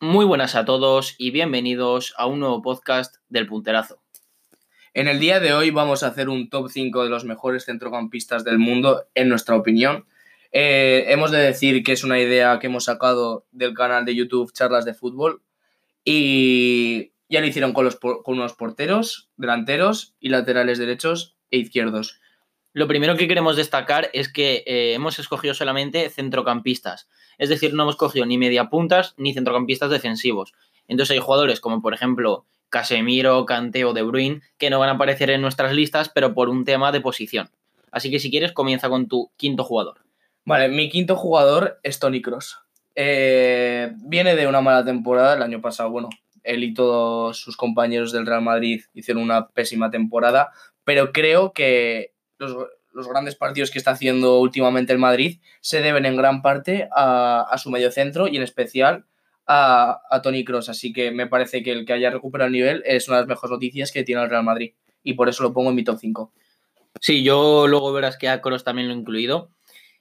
Muy buenas a todos y bienvenidos a un nuevo podcast del Punterazo. En el día de hoy vamos a hacer un top 5 de los mejores centrocampistas del mundo, en nuestra opinión. Eh, hemos de decir que es una idea que hemos sacado del canal de YouTube Charlas de Fútbol y ya lo hicieron con, los, con unos porteros, delanteros y laterales derechos e izquierdos. Lo primero que queremos destacar es que eh, hemos escogido solamente centrocampistas. Es decir, no hemos cogido ni mediapuntas ni centrocampistas defensivos. Entonces hay jugadores como por ejemplo Casemiro, Kante o De Bruyne que no van a aparecer en nuestras listas, pero por un tema de posición. Así que si quieres, comienza con tu quinto jugador. Vale, mi quinto jugador es Tony Cross. Eh, viene de una mala temporada el año pasado. Bueno, él y todos sus compañeros del Real Madrid hicieron una pésima temporada, pero creo que los, grandes partidos que está haciendo últimamente el Madrid se deben en gran parte a, a su mediocentro y en especial a, a Tony Cross. Así que me parece que el que haya recuperado el nivel es una de las mejores noticias que tiene el Real Madrid. Y por eso lo pongo en mi top 5. Sí, yo luego verás que a Cross también lo he incluido.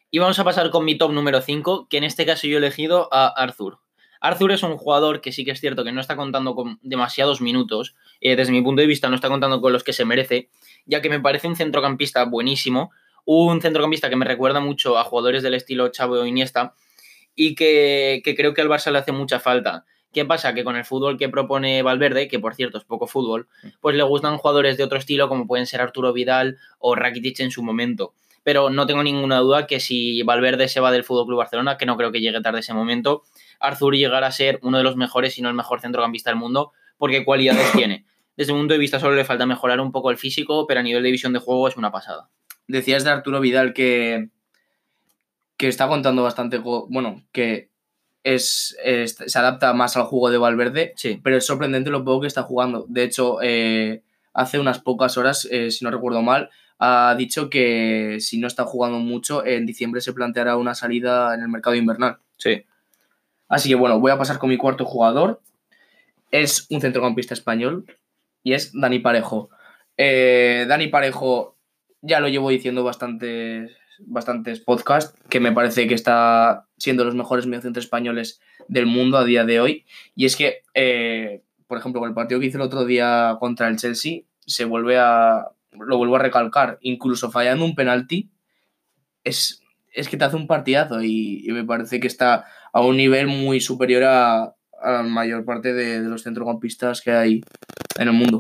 Y vamos a pasar con mi top número 5, que en este caso yo he elegido a Arthur. Arthur es un jugador que sí que es cierto que no está contando con demasiados minutos, eh, desde mi punto de vista no está contando con los que se merece, ya que me parece un centrocampista buenísimo, un centrocampista que me recuerda mucho a jugadores del estilo Chavo o Iniesta y que, que creo que al Barça le hace mucha falta. ¿Qué pasa? Que con el fútbol que propone Valverde, que por cierto es poco fútbol, pues le gustan jugadores de otro estilo como pueden ser Arturo Vidal o Rakitic en su momento. Pero no tengo ninguna duda que si Valverde se va del Fútbol Club Barcelona, que no creo que llegue tarde ese momento, Arthur llegará a ser uno de los mejores, si no el mejor centrocampista del mundo, porque cualidades tiene. Desde mi punto de vista solo le falta mejorar un poco el físico, pero a nivel de visión de juego es una pasada. Decías de Arturo Vidal que, que está contando bastante, bueno, que es, es, se adapta más al juego de Valverde, sí. pero es sorprendente lo poco que está jugando. De hecho, eh, hace unas pocas horas, eh, si no recuerdo mal, ha dicho que si no está jugando mucho, en diciembre se planteará una salida en el mercado invernal. Sí. Así que bueno, voy a pasar con mi cuarto jugador. Es un centrocampista español y es Dani Parejo. Eh, Dani Parejo ya lo llevo diciendo bastantes, bastantes podcasts, que me parece que está siendo los mejores mediocentros españoles del mundo a día de hoy. Y es que, eh, por ejemplo, con el partido que hizo el otro día contra el Chelsea, se vuelve a. lo vuelvo a recalcar, incluso fallando un penalti, es, es que te hace un partidazo y, y me parece que está a un nivel muy superior a, a la mayor parte de, de, los centrocampistas que hay en el mundo.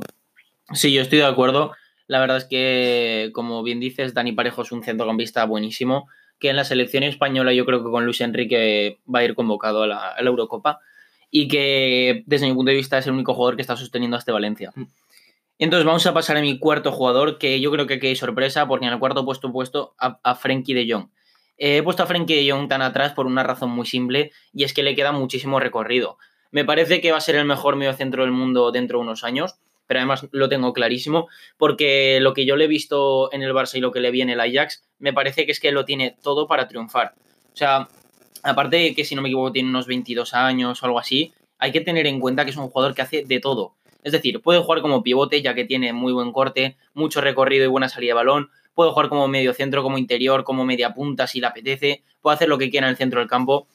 Sí, yo estoy de acuerdo. La verdad es que, como bien dices, Dani Parejo es un centrocampista buenísimo, que en la selección española yo creo que con Luis Enrique va a ir convocado a la, Eurocopa y que desde mi punto de vista es el único jugador que está sosteniendo a este Valencia. Entonces vamos a pasar a mi cuarto jugador, que yo creo que aquí hay sorpresa, porque en el cuarto puesto he puesto a, a de Jong. He puesto a Frenkie de Jong tan atrás por una razón muy simple y es que le queda muchísimo recorrido. Me parece que va a ser el mejor mediocentro del mundo dentro de unos años, pero además lo tengo clarísimo porque lo que yo le he visto en el Barça y lo que le vi en el Ajax, me parece que es que lo tiene todo para triunfar. O sea, aparte de que si no me equivoco tiene unos 22 años o algo así, hay que tener en cuenta que es un jugador que hace de todo. Es decir, puede jugar como pivote ya que tiene muy buen corte, mucho recorrido y buena salida de balón, puede jugar como medio centro, como interior, como media punta si le apetece, puede hacer lo que quiera en el centro del campo.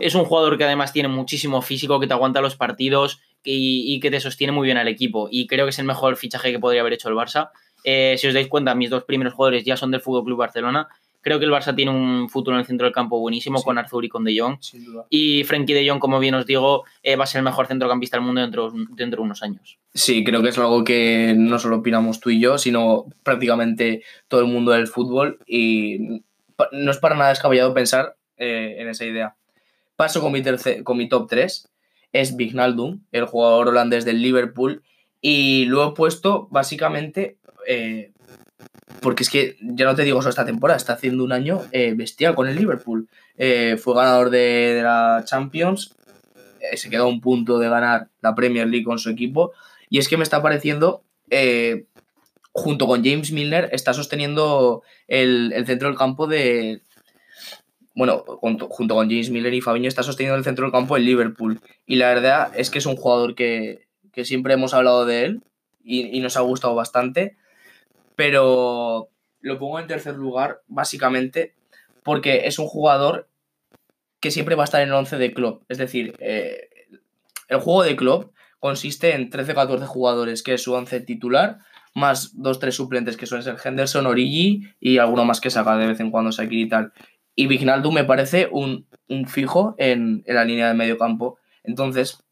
Es un jugador que además tiene muchísimo físico, que te aguanta los partidos y, y que te sostiene muy bien al equipo. Y creo que es el mejor fichaje que podría haber hecho el Barça. Eh, si os dais cuenta, mis dos primeros jugadores ya son del Fútbol Club Barcelona. Creo que el Barça tiene un futuro en el centro del campo buenísimo sí. con Arthur y con De Jong. Y Frenkie De Jong, como bien os digo, eh, va a ser el mejor centrocampista del mundo dentro, dentro de unos años. Sí, creo que es algo que no solo opinamos tú y yo, sino prácticamente todo el mundo del fútbol. Y no es para nada descabellado pensar eh, en esa idea. Paso con mi, tercer, con mi top 3. Es Vignaldum, el jugador holandés del Liverpool. Y lo he puesto básicamente eh, porque es que ya no te digo solo esta temporada, está haciendo un año eh, bestial con el Liverpool. Eh, fue ganador de, la Champions, eh, se quedó a un punto de ganar la Premier League con su equipo. Y es que me está pareciendo, junto con James Milner, está sosteniendo el, el centro del campo de. Bueno, junto, junto con James Miller y Fabinho está sosteniendo el centro del campo el Liverpool. Y la verdad es que es un jugador que, que siempre hemos hablado de él y, y nos ha gustado bastante pero lo pongo en tercer lugar básicamente porque es un jugador que siempre va a estar en el 11 de club. Es decir, eh, el juego de club consiste en 13-14 jugadores, que es su once titular, más 2-3 suplentes, que suelen ser Henderson, Origi y alguno más que saca de vez en cuando Sakir y tal. Y Vignaldo me parece un, un fijo en, en, la línea de medio campo. Entonces,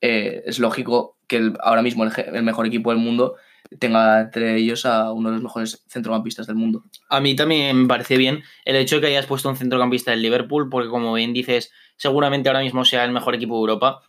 eh, es lógico que ahora mismo el, el, mejor equipo del mundo tenga entre ellos a uno de los mejores centrocampistas del mundo. A mí también me parece bien el hecho de que hayas puesto un centrocampista del Liverpool, porque como bien dices, seguramente ahora mismo sea el mejor equipo de Europa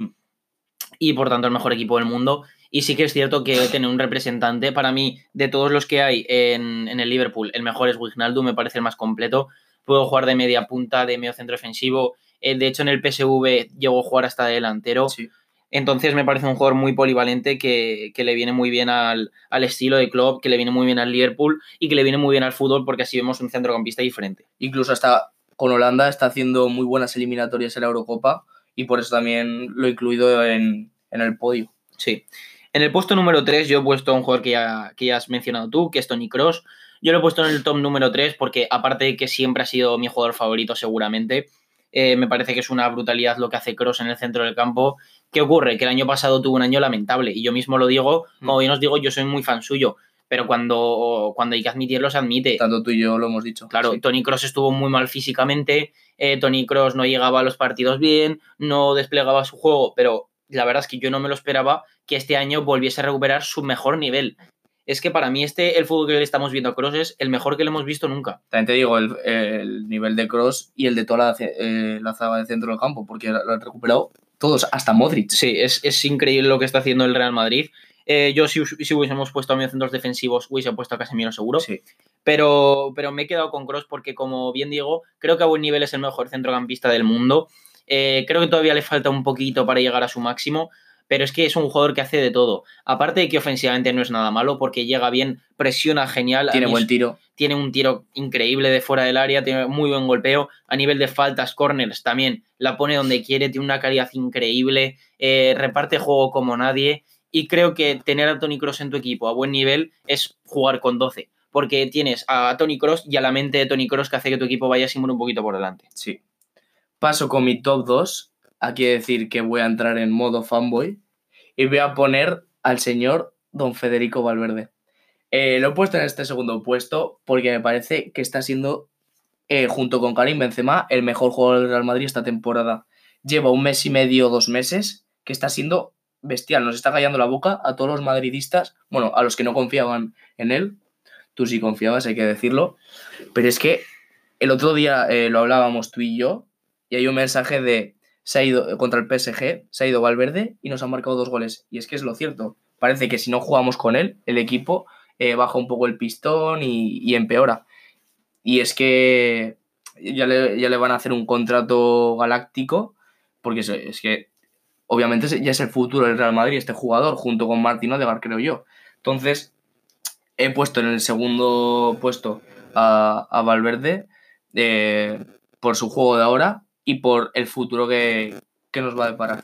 y por tanto el mejor equipo del mundo. Y sí que es cierto que tener un representante, para mí, de todos los que hay en, en el Liverpool, el mejor es Wijnaldum, me parece el más completo. Puedo jugar de media punta, de medio centro defensivo. Eh, de hecho, en el PSV llegó a jugar hasta delantero. Sí. Entonces me parece un jugador muy polivalente que, que le viene muy bien al, al, estilo de club, que le viene muy bien al Liverpool y que le viene muy bien al fútbol porque así vemos un centrocampista diferente. Incluso hasta con Holanda está haciendo muy buenas eliminatorias en la Eurocopa y por eso también lo he incluido en, en el podio. Sí. En el puesto número 3 yo he puesto a un jugador que ya, que ya has mencionado tú, que es Tony Cross. Yo lo he puesto en el top número 3 porque aparte de que siempre ha sido mi jugador favorito seguramente, eh, me parece que es una brutalidad lo que hace Cross en el centro del campo. ¿Qué ocurre? Que el año pasado tuvo un año lamentable y yo mismo lo digo, como bien os digo, yo soy muy fan suyo, pero cuando, cuando hay que admitirlo se admite. Tanto tú y yo lo hemos dicho. Claro, sí. Tony Cross estuvo muy mal físicamente, eh, Tony Cross no llegaba a los partidos bien, no desplegaba su juego, pero la verdad es que yo no me lo esperaba que este año volviese a recuperar su mejor nivel. Es que para mí este, el fútbol que le estamos viendo a Cross es el mejor que le hemos visto nunca. También te digo, el, el nivel de Cross y el de toda la, eh, la zaga de centro del campo, porque lo han recuperado todos, hasta Modric. Sí, es, es increíble lo que está haciendo el Real Madrid. Eh, yo si, si, hubiésemos puesto a mis centros defensivos, hubiese puesto a Casemiro seguro. Sí. Pero, pero me he quedado con Cross porque, como bien digo, creo que a buen nivel es el mejor centrocampista del mundo. Eh, creo que todavía le falta un poquito para llegar a su máximo, pero es que es un jugador que hace de todo. Aparte de que ofensivamente no es nada malo, porque llega bien, presiona genial. Tiene buen tiro. Tiene un tiro increíble de fuera del área, tiene muy buen golpeo. A nivel de faltas, corners también, la pone donde quiere, tiene una calidad increíble, eh, reparte juego como nadie. Y creo que tener a Tony Cross en tu equipo a buen nivel es jugar con 12. Porque tienes a Tony Cross y a la mente de Tony Cross que hace que tu equipo vaya siempre un poquito por delante. Sí. Paso con mi top 2. Aquí decir que voy a entrar en modo fanboy. Y voy a poner al señor Don Federico Valverde. Eh, lo he puesto en este segundo puesto porque me parece que está siendo, eh, junto con Karim Benzema, el mejor jugador del Real Madrid esta temporada. Lleva un mes y medio, dos meses, que está siendo bestial. Nos está callando la boca a todos los madridistas, bueno, a los que no confiaban en él. Tú sí confiabas, hay que decirlo. Pero es que el otro día eh, lo hablábamos tú y yo, y hay un mensaje de se ha ido contra el PSG, se ha ido Valverde y nos han marcado dos goles. Y es que es lo cierto. Parece que si no jugamos con él, el equipo eh, baja un poco el pistón y, empeora. Y es que ya le, ya le van a hacer un contrato galáctico, porque es, es que obviamente ya es el futuro del Real Madrid este jugador, junto con Martín Odegaard, creo yo. Entonces, he puesto en el segundo puesto a, a Valverde eh, por su juego de ahora y por el futuro que, que, nos va a deparar.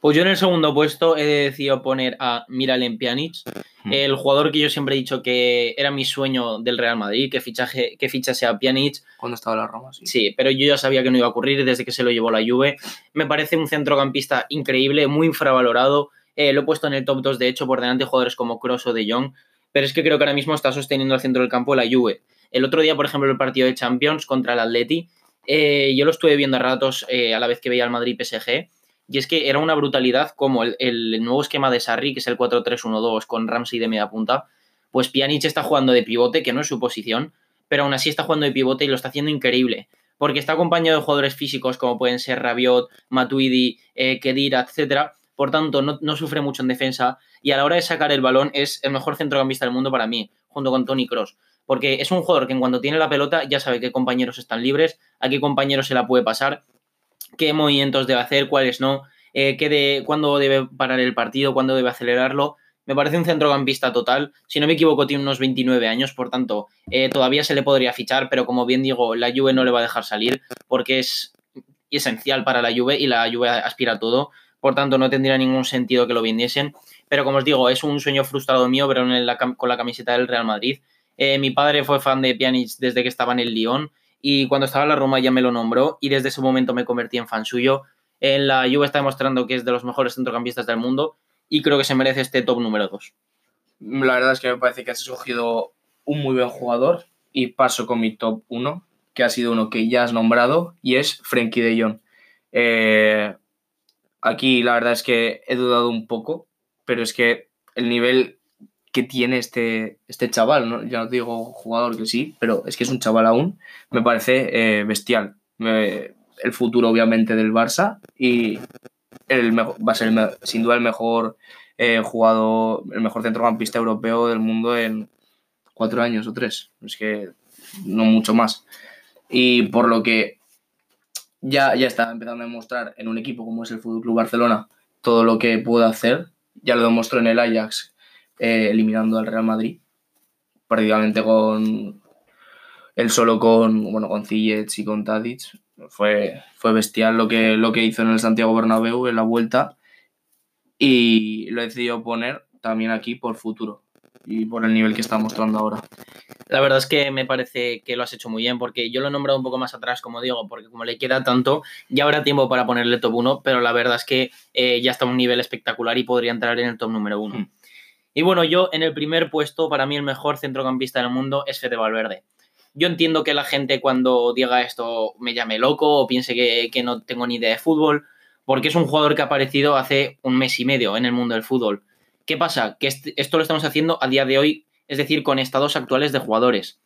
Pues yo en el segundo puesto he decidido poner a Miralem Pjanic, el jugador que yo siempre he dicho que era mi sueño del Real Madrid, que, fichaje, que fichase a Pjanic. Cuando estaba en la Roma, sí. Sí, pero yo ya sabía que no iba a ocurrir desde que se lo llevó la Juve. Me parece un centrocampista increíble, muy infravalorado. Eh, lo he puesto en el top 2, de hecho, por delante de jugadores como Kroos o De Jong, pero es que creo que ahora mismo está sosteniendo al centro del campo la Juve. El otro día, por ejemplo, el partido de Champions contra el Atleti, eh, yo lo estuve viendo a ratos eh, a la vez que veía al Madrid PSG, y es que era una brutalidad como el, nuevo esquema de Sarri, que es el 4-3-1-2 con Ramsey de media punta, pues Pjanic está jugando de pivote, que no es su posición, pero aún así está jugando de pivote y lo está haciendo increíble, porque está acompañado de jugadores físicos como pueden ser Rabiot, Matuidi, eh, Kedira, etc., por tanto no, no, sufre mucho en defensa y a la hora de sacar el balón es el mejor centrocampista del mundo para mí, junto con Tony Cross, porque es un jugador que en cuanto tiene la pelota ya sabe qué compañeros están libres, a qué compañeros se la puede pasar, qué movimientos debe hacer, cuáles no, eh, qué de, cuándo debe parar el partido, cuándo debe acelerarlo. Me parece un centrocampista total. Si no me equivoco, tiene unos 29 años, por tanto, eh, todavía se le podría fichar, pero como bien digo, la Juve no le va a dejar salir porque es esencial para la Juve y la Juve aspira a todo por tanto no tendría ningún sentido que lo vendiesen. Pero como os digo, es un sueño frustrado mío, pero en con la camiseta del Real Madrid. Eh, mi padre fue fan de Pjanic desde que estaba en el Lyon y cuando estaba en la Roma ya me lo nombró y desde ese momento me convertí en fan suyo. En la Juve está demostrando que es de los mejores centrocampistas del mundo y creo que se merece este top número 2. La verdad es que me parece que has escogido un muy buen jugador y paso con mi top 1, que ha sido uno que ya has nombrado y es Frenkie de Jong. Eh, aquí la verdad es que he dudado un poco, pero es que el nivel que tiene este, este chaval, ¿no? ya no digo jugador que sí, pero es que es un chaval aún, me parece eh, bestial. el futuro obviamente del Barça y el va a ser sin duda el mejor eh, jugador, el mejor centrocampista europeo del mundo en cuatro años o tres. Es que no mucho más. Y por lo que ya, ya está empezando a demostrar en un equipo como es el Fútbol Club Barcelona todo lo que puede hacer. Ya lo demostró en el Ajax, eh, eliminando al Real Madrid, prácticamente con él solo con bueno con Ziyech y con Tadic. Fue, fue bestial lo que, lo que hizo en el Santiago Bernabéu en la vuelta y lo he decidido poner también aquí por futuro y por el nivel que está mostrando ahora. La verdad es que me parece que lo has hecho muy bien, porque yo lo he nombrado un poco más atrás, como digo, porque como le queda tanto, ya habrá tiempo para ponerle top 1, pero la verdad es que eh, ya está a un nivel espectacular y podría entrar en el top número 1. Mm. Y bueno, yo en el primer puesto, para mí el mejor centrocampista del mundo es Fede Valverde. Yo entiendo que la gente cuando diga esto me llame loco o piense que, no tengo ni idea de fútbol, porque es un jugador que ha aparecido hace un mes y medio en el mundo del fútbol. ¿Qué pasa? Que esto lo estamos haciendo a día de hoy, es decir, con estados actuales de jugadores.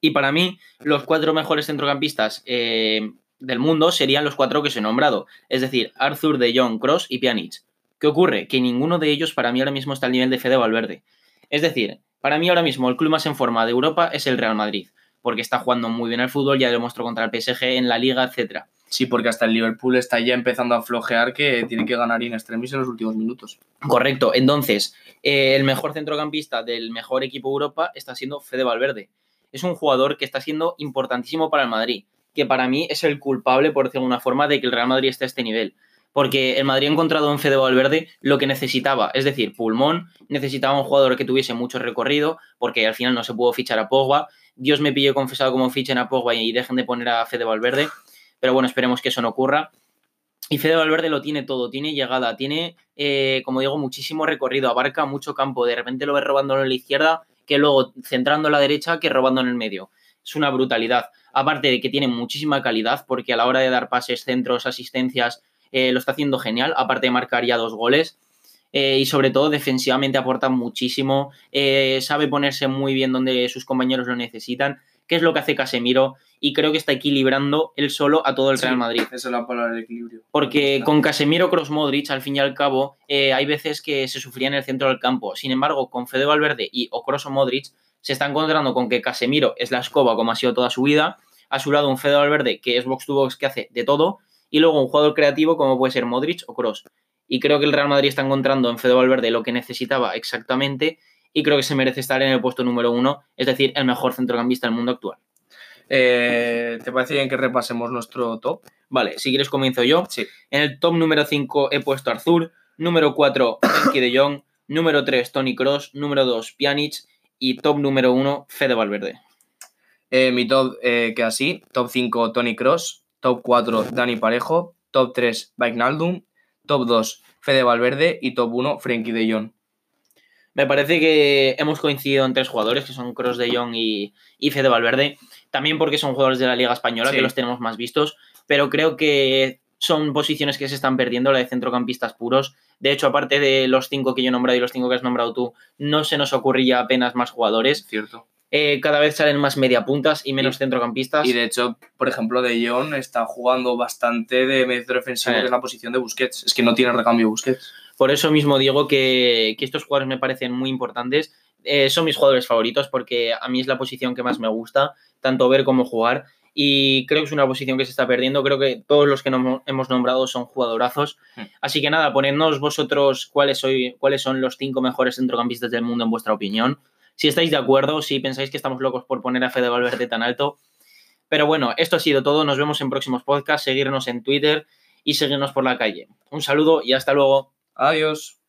Y para mí, los cuatro mejores centrocampistas eh, del mundo serían los cuatro que os he nombrado, es decir, Arthur, De Jong, Cross y Pjanic. ¿Qué ocurre? Que ninguno de ellos para mí ahora mismo está al nivel de Fede Valverde. Es decir, para mí ahora mismo el club más en forma de Europa es el Real Madrid, porque está jugando muy bien al fútbol, ya lo demostró contra el PSG en la liga, etcétera. Sí, porque hasta el Liverpool está ya empezando a flojear que tiene que ganar in extremis en los últimos minutos. Correcto. Entonces, eh, el mejor centrocampista del mejor equipo de Europa está siendo Fede Valverde. Es un jugador que está siendo importantísimo para el Madrid, que para mí es el culpable, por decirlo de alguna forma, de que el Real Madrid esté a este nivel. Porque el Madrid ha encontrado en Fede Valverde lo que necesitaba, es decir, pulmón, necesitaba un jugador que tuviese mucho recorrido, porque al final no se pudo fichar a Pogba. Dios me pille confesado como fichen a Pogba y dejen de poner a Fede Valverde pero bueno, esperemos que eso no ocurra. Y Fede Valverde lo tiene todo, tiene llegada, tiene, eh, como digo, muchísimo recorrido, abarca mucho campo, de repente lo ves robándolo en la izquierda, que luego centrando en la derecha, que robando en el medio. Es una brutalidad. Aparte de que tiene muchísima calidad, porque a la hora de dar pases, centros, asistencias, eh, lo está haciendo genial, aparte de marcar ya dos goles. Eh, y sobre todo defensivamente aporta muchísimo, sabe ponerse muy bien donde sus compañeros lo necesitan qué es lo que hace Casemiro y creo que está equilibrando él solo a todo el Real Madrid. Esa es la palabra de equilibrio. Porque con Casemiro, Cross, Modric, al fin y al cabo, eh, hay veces que se sufría en el centro del campo. Sin embargo, con Fede Valverde y o Modric, se está encontrando con que Casemiro es la escoba como ha sido toda su vida, a su lado un Fede Valverde que es box to box que hace de todo, y luego un jugador creativo como puede ser Modric o Cross. Y creo que el Real Madrid está encontrando en Fede Valverde lo que necesitaba exactamente y creo que se merece estar en el puesto número uno, es decir, el mejor centrocampista del mundo actual. Eh, ¿Te parece bien que repasemos nuestro top? Vale, si quieres comienzo yo. Sí. En el top número 5 he puesto Arthur, número 4 Frenkie de Jong, número 3 Tony Cross, número 2 Pjanic y top número 1 Fede Valverde. Eh, mi top eh, queda así, top 5 Tony Cross, top 4 Dani Parejo, top 3 Naldum, top 2 Fede Valverde y top 1 Frenkie de Jong. Me parece que hemos coincidido en tres jugadores, que son Cross de Jong y, y Fede Valverde. También porque son jugadores de la Liga Española, que los tenemos más vistos. Pero creo que son posiciones que se están perdiendo, la de centrocampistas puros. De hecho, aparte de los cinco que yo he nombrado y los cinco que has nombrado tú, no se nos ocurría apenas más jugadores. Cierto. Eh, cada vez salen más mediapuntas y menos centrocampistas. Y de hecho, por ejemplo, De Jong está jugando bastante de medio defensivo, en la posición de Busquets. Es que no tiene recambio Busquets. Por eso mismo digo que, estos jugadores me parecen muy importantes. Eh, son mis jugadores favoritos porque a mí es la posición que más me gusta, tanto ver como jugar. Y creo que es una posición que se está perdiendo. Creo que todos los que hemos nombrado son jugadorazos. Así que nada, ponednos vosotros cuáles, soy, cuáles son los cinco mejores centrocampistas del mundo en vuestra opinión. Si estáis de acuerdo, si pensáis que estamos locos por poner a Fede Valverde tan alto. Pero bueno, esto ha sido todo. Nos vemos en próximos podcasts. Seguirnos en Twitter y seguirnos por la calle. Un saludo y hasta luego. Adiós.